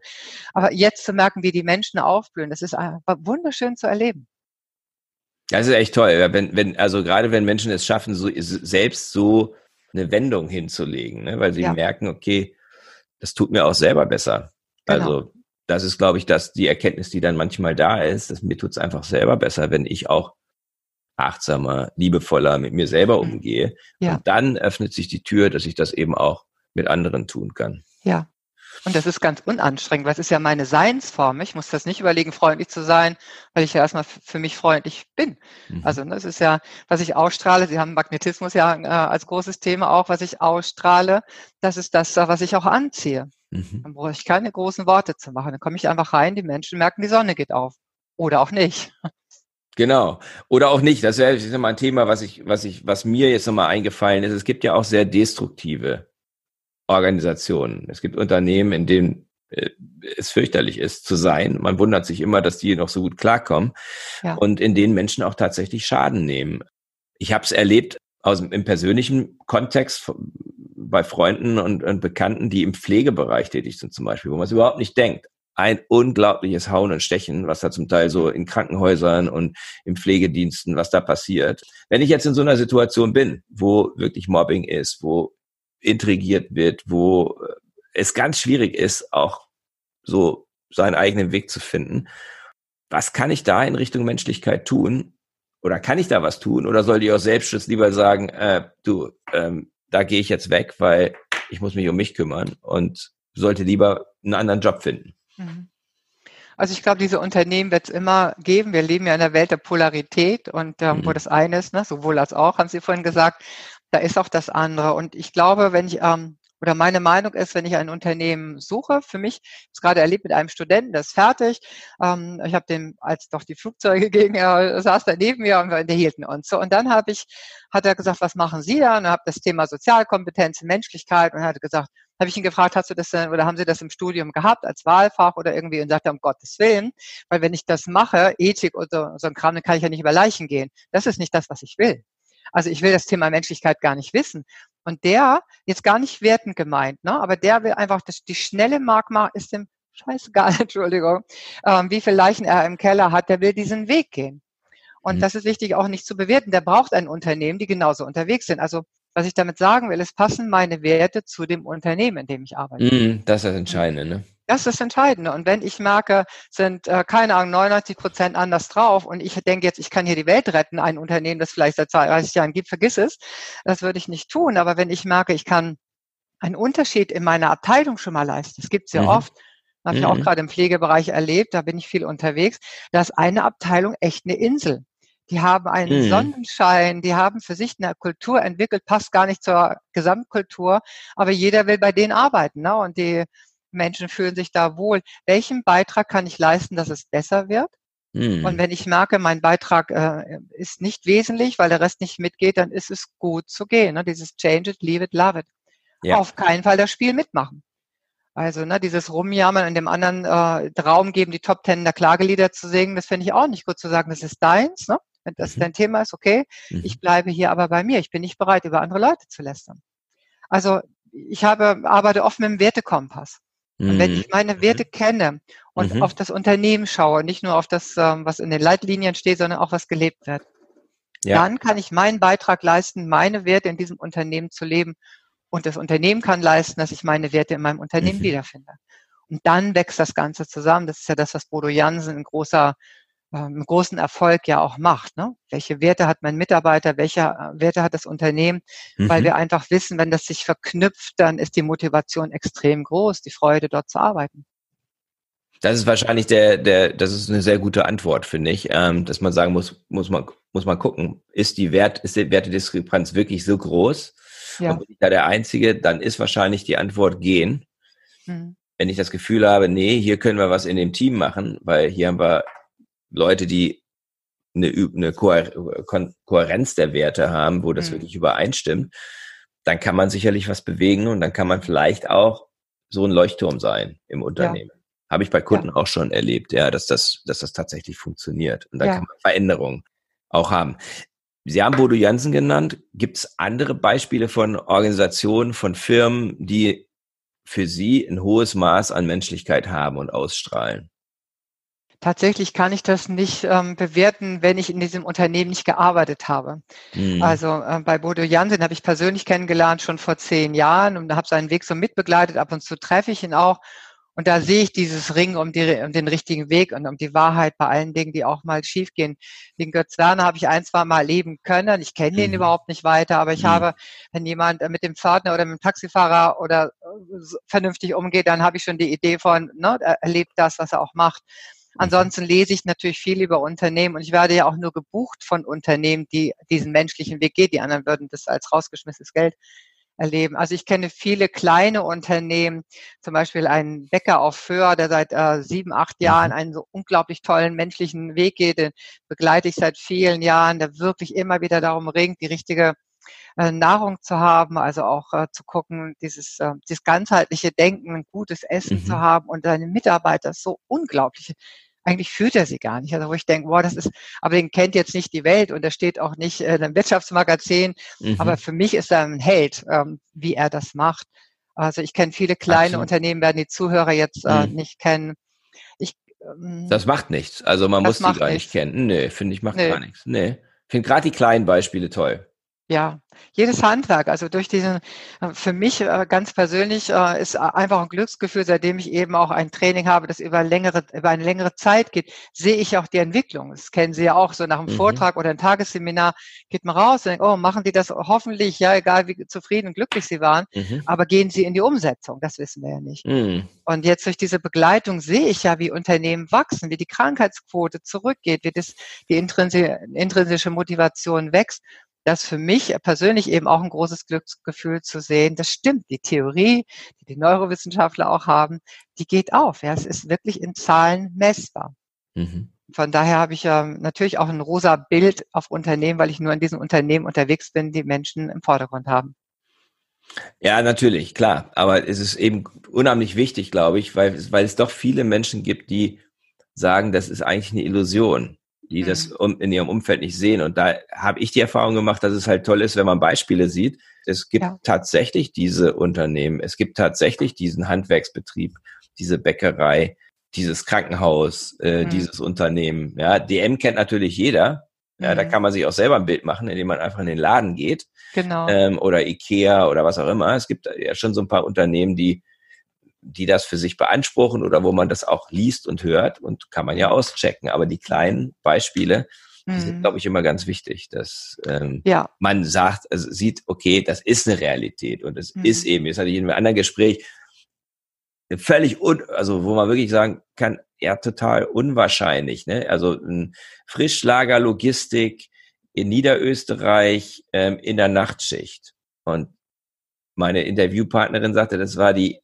Aber jetzt zu merken, wie die Menschen aufblühen, das ist wunderschön zu erleben. Das ist echt toll. Wenn, wenn, also gerade wenn Menschen es schaffen, so, selbst so eine Wendung hinzulegen, ne? weil sie ja. merken, okay, das tut mir auch selber besser. Genau. Also das ist, glaube ich, dass die Erkenntnis, die dann manchmal da ist, dass mir tut es einfach selber besser, wenn ich auch achtsamer, liebevoller mit mir selber mhm. umgehe. Ja. Und dann öffnet sich die Tür, dass ich das eben auch mit anderen tun kann. Ja, und das ist ganz unanstrengend, weil es ist ja meine Seinsform. Ich muss das nicht überlegen, freundlich zu sein, weil ich ja erstmal für mich freundlich bin. Mhm. Also das ist ja, was ich ausstrahle. Sie haben Magnetismus ja äh, als großes Thema auch, was ich ausstrahle. Das ist das, was ich auch anziehe. Mhm. Dann brauche ich keine großen Worte zu machen. Dann komme ich einfach rein, die Menschen merken, die Sonne geht auf. Oder auch nicht. Genau. Oder auch nicht. Das wäre mal ein Thema, was ich, was ich, was mir jetzt nochmal eingefallen ist. Es gibt ja auch sehr destruktive Organisationen. Es gibt Unternehmen, in denen äh, es fürchterlich ist zu sein. Man wundert sich immer, dass die noch so gut klarkommen ja. und in denen Menschen auch tatsächlich Schaden nehmen. Ich habe es erlebt aus im persönlichen Kontext bei Freunden und, und Bekannten, die im Pflegebereich tätig sind zum Beispiel, wo man es überhaupt nicht denkt. Ein unglaubliches Hauen und Stechen, was da zum Teil so in Krankenhäusern und im Pflegediensten, was da passiert. Wenn ich jetzt in so einer Situation bin, wo wirklich Mobbing ist, wo intrigiert wird, wo äh, es ganz schwierig ist, auch so seinen eigenen Weg zu finden. Was kann ich da in Richtung Menschlichkeit tun? Oder kann ich da was tun? Oder sollte ich aus Selbstschutz lieber sagen, äh, du, ähm, da gehe ich jetzt weg, weil ich muss mich um mich kümmern und sollte lieber einen anderen Job finden? Mhm. Also ich glaube, diese Unternehmen wird es immer geben. Wir leben ja in einer Welt der Polarität und ähm, mhm. wo das eine ist, ne, sowohl als auch, haben Sie vorhin gesagt, da ist auch das andere. Und ich glaube, wenn ich, ähm, oder meine Meinung ist, wenn ich ein Unternehmen suche, für mich, ich habe es gerade erlebt mit einem Studenten, der ist fertig. Ähm, ich habe dem, als doch die Flugzeuge gingen, er saß da neben mir und wir unterhielten uns. So, und dann habe ich, hat er gesagt, was machen Sie da? Und habe das Thema Sozialkompetenz, Menschlichkeit und er hat gesagt, habe ich ihn gefragt, hast du das denn, oder haben Sie das im Studium gehabt als Wahlfach oder irgendwie und sagte, um Gottes Willen, weil wenn ich das mache, Ethik oder so ein Kram, dann kann ich ja nicht über Leichen gehen. Das ist nicht das, was ich will. Also ich will das Thema Menschlichkeit gar nicht wissen. Und der, jetzt gar nicht wertend gemeint, ne, aber der will einfach, das, die schnelle Magma ist dem scheißegal, Entschuldigung, ähm, wie viele Leichen er im Keller hat, der will diesen Weg gehen. Und mhm. das ist wichtig auch nicht zu bewerten. Der braucht ein Unternehmen, die genauso unterwegs sind. Also was ich damit sagen will, es passen meine Werte zu dem Unternehmen, in dem ich arbeite. Mm, das ist das Entscheidende, ne? Das ist das Entscheidende. Und wenn ich merke, sind, äh, keine Ahnung, 99 Prozent anders drauf und ich denke jetzt, ich kann hier die Welt retten, ein Unternehmen, das vielleicht seit 30 Jahren gibt, vergiss es. Das würde ich nicht tun. Aber wenn ich merke, ich kann einen Unterschied in meiner Abteilung schon mal leisten, das gibt es ja mhm. oft, habe ich auch mhm. gerade im Pflegebereich erlebt, da bin ich viel unterwegs, da ist eine Abteilung echt eine Insel. Die haben einen mhm. Sonnenschein, die haben für sich eine Kultur entwickelt, passt gar nicht zur Gesamtkultur, aber jeder will bei denen arbeiten. Ne? Und die Menschen fühlen sich da wohl. Welchen Beitrag kann ich leisten, dass es besser wird? Mhm. Und wenn ich merke, mein Beitrag äh, ist nicht wesentlich, weil der Rest nicht mitgeht, dann ist es gut zu gehen. Ne? Dieses Change it, leave it, love it. Ja. Auf keinen Fall das Spiel mitmachen. Also ne, dieses Rumjammern in dem anderen äh, Raum geben, die Top Ten der Klagelieder zu singen, das finde ich auch nicht gut zu sagen, das ist deins. Ne? Wenn das mhm. dein Thema ist, okay, mhm. ich bleibe hier aber bei mir. Ich bin nicht bereit, über andere Leute zu lästern. Also ich habe, arbeite oft mit dem Wertekompass. Und wenn ich mhm. meine Werte kenne und mhm. auf das Unternehmen schaue, nicht nur auf das, ähm, was in den Leitlinien steht, sondern auch was gelebt wird, ja. dann kann ich meinen Beitrag leisten, meine Werte in diesem Unternehmen zu leben. Und das Unternehmen kann leisten, dass ich meine Werte in meinem Unternehmen mhm. wiederfinde. Und dann wächst das Ganze zusammen. Das ist ja das, was Bodo Jansen ein großer ähm, großen Erfolg ja auch macht. Ne? Welche Werte hat mein Mitarbeiter, welche äh, Werte hat das Unternehmen? Mhm. Weil wir einfach wissen, wenn das sich verknüpft, dann ist die Motivation extrem groß, die Freude dort zu arbeiten. Das ist wahrscheinlich der, der, das ist eine sehr gute Antwort, finde ich, ähm, dass man sagen muss, muss man, muss man gucken, ist die Wert, ist die Wertediskrepanz wirklich so groß? Ja. Und bin ich da der Einzige, dann ist wahrscheinlich die Antwort gehen. Mhm. Wenn ich das Gefühl habe, nee, hier können wir was in dem Team machen, weil hier haben wir Leute, die eine, eine Kohärenz der Werte haben, wo das mhm. wirklich übereinstimmt, dann kann man sicherlich was bewegen und dann kann man vielleicht auch so ein Leuchtturm sein im Unternehmen. Ja. Habe ich bei Kunden ja. auch schon erlebt, ja, dass das, dass das tatsächlich funktioniert. Und dann ja. kann man Veränderungen auch haben. Sie haben Bodo Jansen genannt. Gibt es andere Beispiele von Organisationen, von Firmen, die für Sie ein hohes Maß an Menschlichkeit haben und ausstrahlen? Tatsächlich kann ich das nicht ähm, bewerten, wenn ich in diesem Unternehmen nicht gearbeitet habe. Mhm. Also äh, bei Bodo Jansen habe ich persönlich kennengelernt, schon vor zehn Jahren und habe seinen Weg so mitbegleitet. Ab und zu treffe ich ihn auch. Und da sehe ich dieses Ring um, die, um den richtigen Weg und um die Wahrheit bei allen Dingen, die auch mal schiefgehen. Den Götz Werner habe ich ein, zwei Mal erleben können. Ich kenne ihn mhm. überhaupt nicht weiter, aber ich mhm. habe, wenn jemand mit dem Pförtner oder mit dem Taxifahrer oder äh, vernünftig umgeht, dann habe ich schon die Idee von, ne, er erlebt das, was er auch macht. Mhm. Ansonsten lese ich natürlich viel über Unternehmen und ich werde ja auch nur gebucht von Unternehmen, die diesen menschlichen Weg gehen. Die anderen würden das als rausgeschmissenes Geld erleben. Also ich kenne viele kleine Unternehmen, zum Beispiel einen Bäcker auf Föhr, der seit äh, sieben, acht Jahren mhm. einen so unglaublich tollen menschlichen Weg geht, den begleite ich seit vielen Jahren, der wirklich immer wieder darum ringt, die richtige äh, Nahrung zu haben, also auch äh, zu gucken, dieses, äh, dieses ganzheitliche Denken, ein gutes Essen mhm. zu haben und seine Mitarbeiter so unglaublich eigentlich fühlt er sie gar nicht. Also wo ich denke, boah, das ist, aber den kennt jetzt nicht die Welt und der steht auch nicht in einem Wirtschaftsmagazin. Mhm. Aber für mich ist er ein Held, ähm, wie er das macht. Also ich kenne viele kleine Absolut. Unternehmen, werden die Zuhörer jetzt äh, mhm. nicht kennen. Ich, ähm, das macht nichts. Also man muss die gar nichts. nicht kennen. Nee, finde ich, macht nee. gar nichts. Nee. Ich finde gerade die kleinen Beispiele toll. Ja, jedes Handwerk, also durch diesen, äh, für mich äh, ganz persönlich äh, ist einfach ein Glücksgefühl, seitdem ich eben auch ein Training habe, das über längere, über eine längere Zeit geht, sehe ich auch die Entwicklung. Das kennen Sie ja auch so nach einem mhm. Vortrag oder einem Tagesseminar geht man raus und denkt, oh, machen die das hoffentlich, ja, egal wie zufrieden und glücklich sie waren, mhm. aber gehen sie in die Umsetzung, das wissen wir ja nicht. Mhm. Und jetzt durch diese Begleitung sehe ich ja, wie Unternehmen wachsen, wie die Krankheitsquote zurückgeht, wie das, die intrinsische Motivation wächst das für mich persönlich eben auch ein großes Glücksgefühl zu sehen. Das stimmt. Die Theorie, die die Neurowissenschaftler auch haben, die geht auf. Ja, es ist wirklich in Zahlen messbar. Mhm. Von daher habe ich ja natürlich auch ein rosa Bild auf Unternehmen, weil ich nur in diesen Unternehmen unterwegs bin, die Menschen im Vordergrund haben. Ja, natürlich, klar. Aber es ist eben unheimlich wichtig, glaube ich, weil, weil es doch viele Menschen gibt, die sagen, das ist eigentlich eine Illusion die mhm. das in ihrem Umfeld nicht sehen. Und da habe ich die Erfahrung gemacht, dass es halt toll ist, wenn man Beispiele sieht. Es gibt ja. tatsächlich diese Unternehmen, es gibt tatsächlich diesen Handwerksbetrieb, diese Bäckerei, dieses Krankenhaus, äh, mhm. dieses Unternehmen. Ja, DM kennt natürlich jeder. Ja, mhm. da kann man sich auch selber ein Bild machen, indem man einfach in den Laden geht. Genau. Ähm, oder Ikea oder was auch immer. Es gibt ja schon so ein paar Unternehmen, die die das für sich beanspruchen oder wo man das auch liest und hört und kann man ja auschecken. Aber die kleinen Beispiele, die sind, mhm. glaube ich, immer ganz wichtig, dass ähm, ja. man sagt, also sieht, okay, das ist eine Realität und es mhm. ist eben, jetzt hatte ich in einem anderen Gespräch völlig, un, also wo man wirklich sagen kann, ja, total unwahrscheinlich. Ne? Also ein Frischlagerlogistik in Niederösterreich ähm, in der Nachtschicht. Und meine Interviewpartnerin sagte, das war die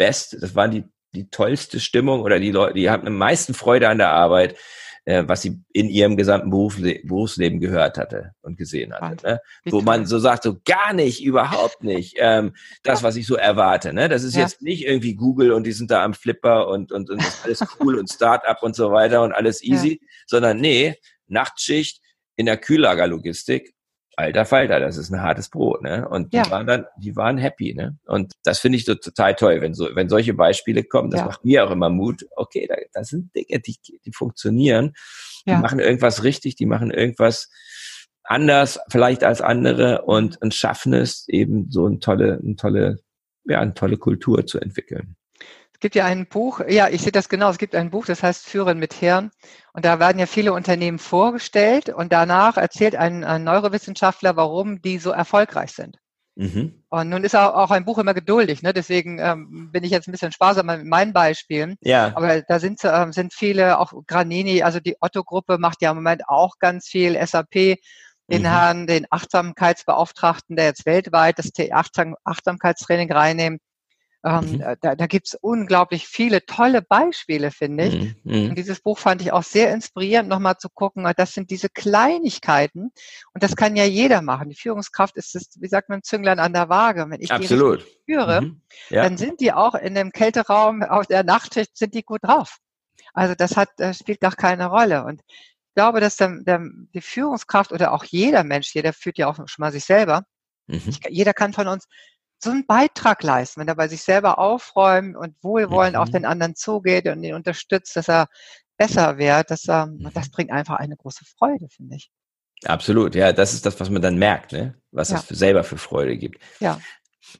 das Beste, das war die, die tollste Stimmung oder die Leute, die hatten am meisten Freude an der Arbeit, äh, was sie in ihrem gesamten Berufsle Berufsleben gehört hatte und gesehen hatte. Ne? Wo man so sagt, so gar nicht, überhaupt nicht, ähm, das, was ich so erwarte. Ne? Das ist ja. jetzt nicht irgendwie Google und die sind da am Flipper und, und, und alles cool und Start-up und so weiter und alles easy, ja. sondern nee, Nachtschicht in der Kühllagerlogistik alter Falter, das ist ein hartes Brot, ne? Und die ja. waren dann, die waren happy, ne? Und das finde ich so total toll, wenn so, wenn solche Beispiele kommen, das ja. macht mir auch immer Mut. Okay, da, das sind Dinge, die, die funktionieren, die machen irgendwas richtig, die machen irgendwas anders, vielleicht als andere und, und schaffen es eben so eine tolle, eine tolle, ja, eine tolle Kultur zu entwickeln. Es gibt ja ein Buch, ja, ich sehe das genau, es gibt ein Buch, das heißt Führen mit Hirn. Und da werden ja viele Unternehmen vorgestellt und danach erzählt ein, ein Neurowissenschaftler, warum die so erfolgreich sind. Mhm. Und nun ist auch ein Buch immer geduldig, ne? deswegen ähm, bin ich jetzt ein bisschen sparsamer mit meinen Beispielen. Ja. Aber da sind, ähm, sind viele, auch Granini, also die Otto-Gruppe macht ja im Moment auch ganz viel, SAP, den mhm. Herrn, den Achtsamkeitsbeauftragten, der jetzt weltweit das Achtsamkeitstraining reinnimmt. Ähm, mhm. Da, da gibt es unglaublich viele tolle Beispiele, finde ich. Mhm, mhm. Und dieses Buch fand ich auch sehr inspirierend, nochmal zu gucken, ah, das sind diese Kleinigkeiten und das kann ja jeder machen. Die Führungskraft ist das, wie sagt man, Zünglein an der Waage. Wenn ich Absolut. die führe, mhm. ja. dann sind die auch in dem Kälteraum auf der Nachtschicht sind die gut drauf. Also das hat, das spielt doch keine Rolle. Und ich glaube, dass der, der, die Führungskraft oder auch jeder Mensch, jeder führt ja auch schon mal sich selber, mhm. ich, jeder kann von uns so einen Beitrag leisten, wenn er bei sich selber aufräumt und wohlwollend mhm. auf den anderen zugeht und ihn unterstützt, dass er besser wird, das, ähm, mhm. das bringt einfach eine große Freude, finde ich. Absolut, ja, das ist das, was man dann merkt, ne? was ja. es für selber für Freude gibt. Ja.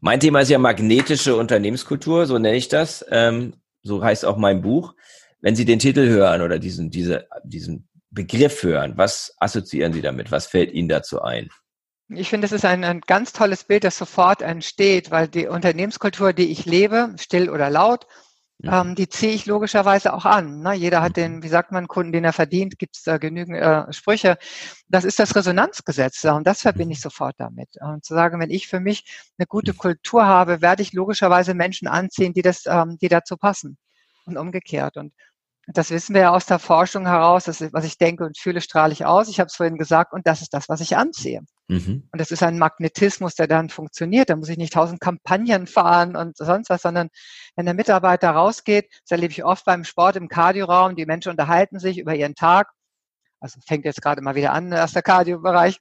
Mein Thema ist ja magnetische Unternehmenskultur, so nenne ich das. Ähm, so heißt auch mein Buch. Wenn Sie den Titel hören oder diesen, diese, diesen Begriff hören, was assoziieren Sie damit? Was fällt Ihnen dazu ein? Ich finde, es ist ein, ein ganz tolles Bild, das sofort entsteht, weil die Unternehmenskultur, die ich lebe, still oder laut, mhm. ähm, die ziehe ich logischerweise auch an. Ne? Jeder hat den, wie sagt man, Kunden, den er verdient, gibt es da genügend äh, Sprüche. Das ist das Resonanzgesetz und das verbinde ich sofort damit. Und zu sagen, wenn ich für mich eine gute Kultur habe, werde ich logischerweise Menschen anziehen, die das, ähm, die dazu passen und umgekehrt. Und das wissen wir ja aus der Forschung heraus, dass, was ich denke und fühle, strahle ich aus. Ich habe es vorhin gesagt, und das ist das, was ich anziehe. Mhm. Und das ist ein Magnetismus, der dann funktioniert. Da muss ich nicht tausend Kampagnen fahren und sonst was, sondern wenn der Mitarbeiter rausgeht, das erlebe ich oft beim Sport im Kardioraum, die Menschen unterhalten sich über ihren Tag. Also fängt jetzt gerade mal wieder an, erster Kardiobereich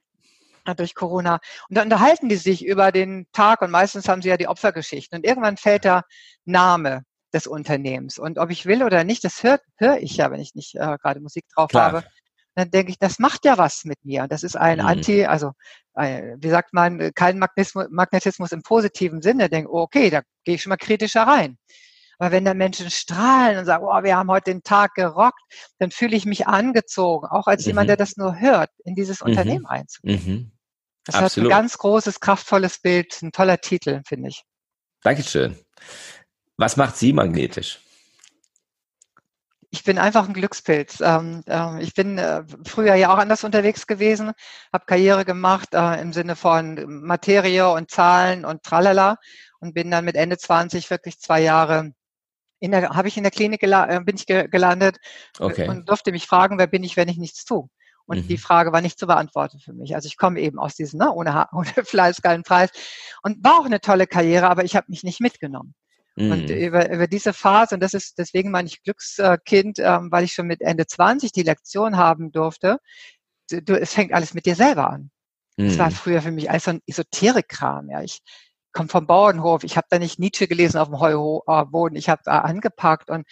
durch Corona. Und dann unterhalten die sich über den Tag und meistens haben sie ja die Opfergeschichten. Und irgendwann fällt der Name des Unternehmens. Und ob ich will oder nicht, das höre hör ich ja, wenn ich nicht äh, gerade Musik drauf Klar. habe. Dann denke ich, das macht ja was mit mir. Das ist ein mhm. Anti, also ein, wie sagt man, kein Magnetismus, Magnetismus im positiven Sinne. Denke, oh, okay, da gehe ich schon mal kritischer rein. Aber wenn da Menschen strahlen und sagen, oh, wir haben heute den Tag gerockt, dann fühle ich mich angezogen, auch als mhm. jemand, der das nur hört, in dieses mhm. Unternehmen einzugehen. Mhm. Das Absolut. hat ein ganz großes, kraftvolles Bild, ein toller Titel, finde ich. Dankeschön. Was macht Sie magnetisch? Ich bin einfach ein Glückspilz. Ähm, äh, ich bin äh, früher ja auch anders unterwegs gewesen, habe Karriere gemacht äh, im Sinne von Materie und Zahlen und tralala und bin dann mit Ende 20 wirklich zwei Jahre in der, habe ich in der Klinik gela bin ich gelandet okay. und durfte mich fragen, wer bin ich, wenn ich nichts tue? Und mhm. die Frage war nicht zu beantworten für mich. Also ich komme eben aus diesem, ne, ohne, ohne Fleiß, keinen Preis. Und war auch eine tolle Karriere, aber ich habe mich nicht mitgenommen. Mhm. Und über, über diese Phase, und das ist deswegen meine ich Glückskind, ähm, weil ich schon mit Ende 20 die Lektion haben durfte, du, es fängt alles mit dir selber an. Mhm. Das war mhm. früher für mich alles so ein Esoterik-Kram. Ja. Ich komme vom Bauernhof, ich habe da nicht Nietzsche gelesen auf dem Heuboden, ich habe da angepackt. Und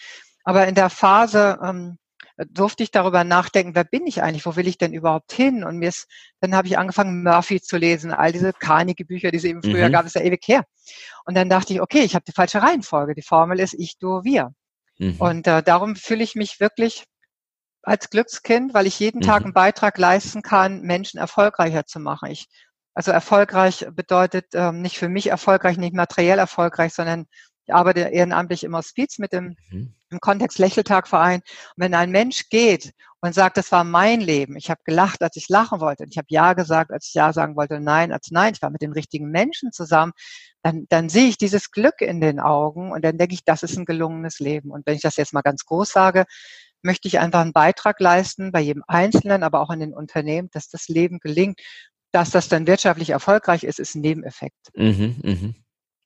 aber in der Phase, ähm, durfte ich darüber nachdenken, wer bin ich eigentlich, wo will ich denn überhaupt hin? Und mir ist, dann habe ich angefangen, Murphy zu lesen, all diese Carnegie-Bücher, die es eben früher mhm. gab, ist ja ewig her. Und dann dachte ich, okay, ich habe die falsche Reihenfolge. Die Formel ist ich, du, wir. Mhm. Und äh, darum fühle ich mich wirklich als Glückskind, weil ich jeden mhm. Tag einen Beitrag leisten kann, Menschen erfolgreicher zu machen. Ich, also erfolgreich bedeutet ähm, nicht für mich erfolgreich, nicht materiell erfolgreich, sondern ich arbeite ehrenamtlich im Hospiz mit dem mhm. Im Kontext Lächeltagverein. Und wenn ein Mensch geht und sagt, das war mein Leben, ich habe gelacht, als ich lachen wollte, und ich habe Ja gesagt, als ich Ja sagen wollte, Nein, als Nein, ich war mit den richtigen Menschen zusammen, dann, dann sehe ich dieses Glück in den Augen und dann denke ich, das ist ein gelungenes Leben. Und wenn ich das jetzt mal ganz groß sage, möchte ich einfach einen Beitrag leisten, bei jedem Einzelnen, aber auch in den Unternehmen, dass das Leben gelingt. Dass das dann wirtschaftlich erfolgreich ist, ist ein Nebeneffekt. Mhm, mh.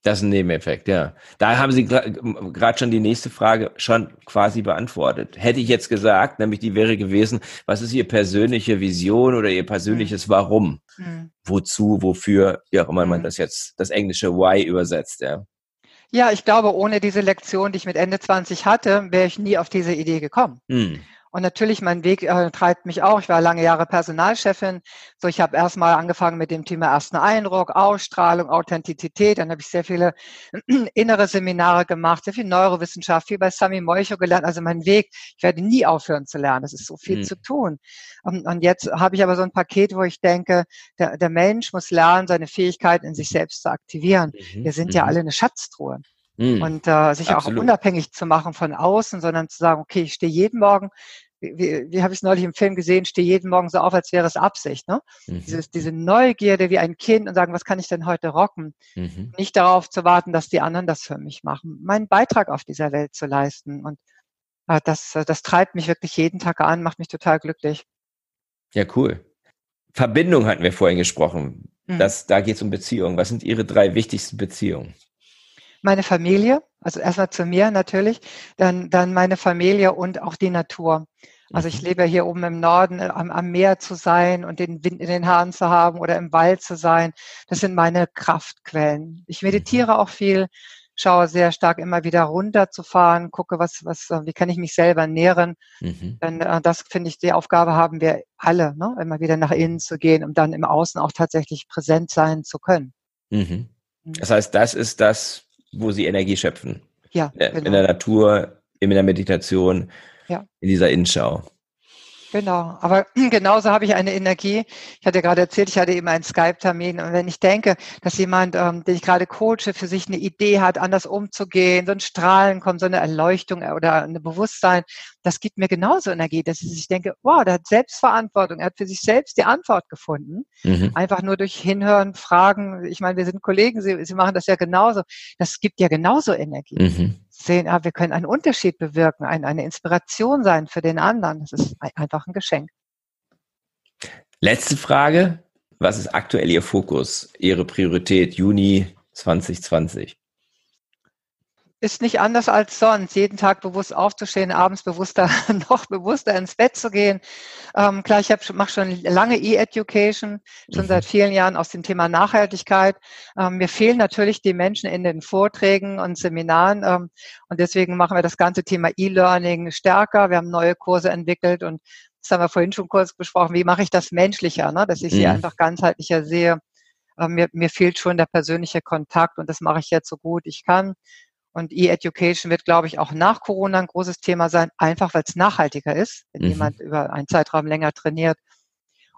Das ist ein Nebeneffekt, ja. Da haben Sie gerade schon die nächste Frage schon quasi beantwortet. Hätte ich jetzt gesagt, nämlich die wäre gewesen, was ist Ihr persönliche Vision oder Ihr persönliches mhm. Warum? Mhm. Wozu, wofür, wie auch immer man mhm. das jetzt, das englische Why übersetzt, ja. Ja, ich glaube, ohne diese Lektion, die ich mit Ende 20 hatte, wäre ich nie auf diese Idee gekommen. Mhm. Und natürlich, mein Weg äh, treibt mich auch. Ich war lange Jahre Personalchefin. So, ich habe erstmal angefangen mit dem Thema ersten Eindruck, Ausstrahlung, Authentizität. Dann habe ich sehr viele innere Seminare gemacht, sehr viel Neurowissenschaft, viel bei Sami Moicho gelernt. Also mein Weg, ich werde nie aufhören zu lernen. Das ist so viel mhm. zu tun. Und, und jetzt habe ich aber so ein Paket, wo ich denke, der, der Mensch muss lernen, seine Fähigkeit in sich selbst zu aktivieren. Mhm. Wir sind ja mhm. alle eine Schatztruhe. Mhm. Und äh, sich Absolut. auch unabhängig zu machen von außen, sondern zu sagen, okay, ich stehe jeden Morgen, wie, wie, wie habe ich es neulich im Film gesehen, stehe jeden Morgen so auf, als wäre es Absicht. Ne? Mhm. Dieses, diese Neugierde wie ein Kind und sagen, was kann ich denn heute rocken? Mhm. Nicht darauf zu warten, dass die anderen das für mich machen. Meinen Beitrag auf dieser Welt zu leisten. Und äh, das, das treibt mich wirklich jeden Tag an, macht mich total glücklich. Ja, cool. Verbindung hatten wir vorhin gesprochen. Mhm. Das, da geht es um Beziehungen. Was sind Ihre drei wichtigsten Beziehungen? Meine Familie, also erstmal zu mir natürlich, dann, dann meine Familie und auch die Natur. Also ich mhm. lebe hier oben im Norden, am, am, Meer zu sein und den Wind in den Haaren zu haben oder im Wald zu sein. Das sind meine Kraftquellen. Ich meditiere auch viel, schaue sehr stark immer wieder runterzufahren, gucke, was, was, äh, wie kann ich mich selber nähren. Mhm. Denn äh, das finde ich, die Aufgabe haben wir alle, ne? immer wieder nach innen zu gehen, um dann im Außen auch tatsächlich präsent sein zu können. Mhm. mhm. Das heißt, das ist das, wo Sie Energie schöpfen. Ja. Genau. In der Natur, in der Meditation, ja. in dieser Innenschau. Genau, aber genauso habe ich eine Energie. Ich hatte gerade erzählt, ich hatte eben einen Skype-Termin und wenn ich denke, dass jemand, ähm, den ich gerade coache, für sich eine Idee hat, anders umzugehen, so ein Strahlen kommt, so eine Erleuchtung oder ein Bewusstsein, das gibt mir genauso Energie, dass ich denke, wow, der hat Selbstverantwortung, er hat für sich selbst die Antwort gefunden. Mhm. Einfach nur durch Hinhören, Fragen. Ich meine, wir sind Kollegen, Sie, Sie machen das ja genauso. Das gibt ja genauso Energie. Mhm sehen, ah, wir können einen Unterschied bewirken, ein, eine Inspiration sein für den anderen. Das ist einfach ein Geschenk. Letzte Frage. Was ist aktuell Ihr Fokus, Ihre Priorität Juni 2020? Ist nicht anders als sonst, jeden Tag bewusst aufzustehen, abends bewusster, noch bewusster ins Bett zu gehen. Ähm, klar, ich mache schon lange E-Education, schon mhm. seit vielen Jahren aus dem Thema Nachhaltigkeit. Ähm, mir fehlen natürlich die Menschen in den Vorträgen und Seminaren ähm, und deswegen machen wir das ganze Thema E-Learning stärker. Wir haben neue Kurse entwickelt und das haben wir vorhin schon kurz besprochen, wie mache ich das menschlicher, ne? dass ich sie mhm. einfach ganzheitlicher sehe. Ähm, mir, mir fehlt schon der persönliche Kontakt und das mache ich jetzt so gut ich kann. Und E-Education wird, glaube ich, auch nach Corona ein großes Thema sein, einfach weil es nachhaltiger ist, wenn mhm. jemand über einen Zeitraum länger trainiert.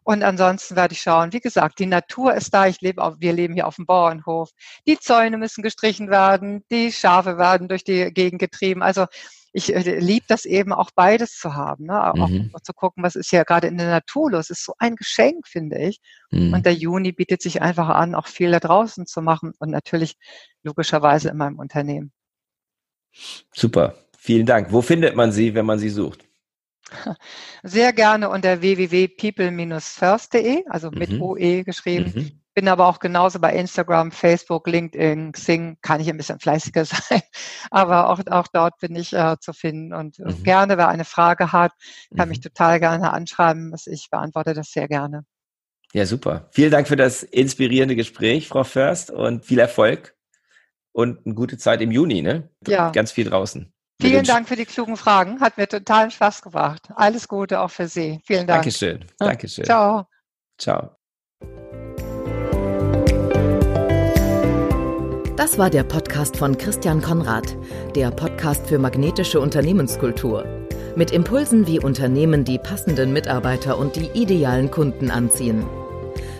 Und ansonsten werde ich schauen, wie gesagt, die Natur ist da. Ich lebe auf, wir leben hier auf dem Bauernhof. Die Zäune müssen gestrichen werden, die Schafe werden durch die Gegend getrieben. Also ich äh, liebe das eben auch beides zu haben, ne? auch, mhm. zu gucken, was ist ja gerade in der Natur los. Das ist so ein Geschenk, finde ich. Mhm. Und der Juni bietet sich einfach an, auch viel da draußen zu machen und natürlich logischerweise in meinem Unternehmen. Super, vielen Dank. Wo findet man Sie, wenn man Sie sucht? Sehr gerne unter www.people-first.de, also mit mhm. OE geschrieben. Mhm. Bin aber auch genauso bei Instagram, Facebook, LinkedIn, Xing, kann ich ein bisschen fleißiger sein. Aber auch, auch dort bin ich äh, zu finden. Und äh, mhm. gerne, wer eine Frage hat, kann mich mhm. total gerne anschreiben. Ich beantworte das sehr gerne. Ja, super. Vielen Dank für das inspirierende Gespräch, Frau Först, und viel Erfolg und eine gute Zeit im Juni, ne? Ja. Ganz viel draußen. Vielen Dank für die klugen Fragen. Hat mir totalen Spaß gebracht. Alles Gute auch für Sie. Vielen Dank. Dankeschön. Dankeschön. Ciao. Ciao. Das war der Podcast von Christian Konrad, der Podcast für magnetische Unternehmenskultur. Mit Impulsen, wie Unternehmen die passenden Mitarbeiter und die idealen Kunden anziehen.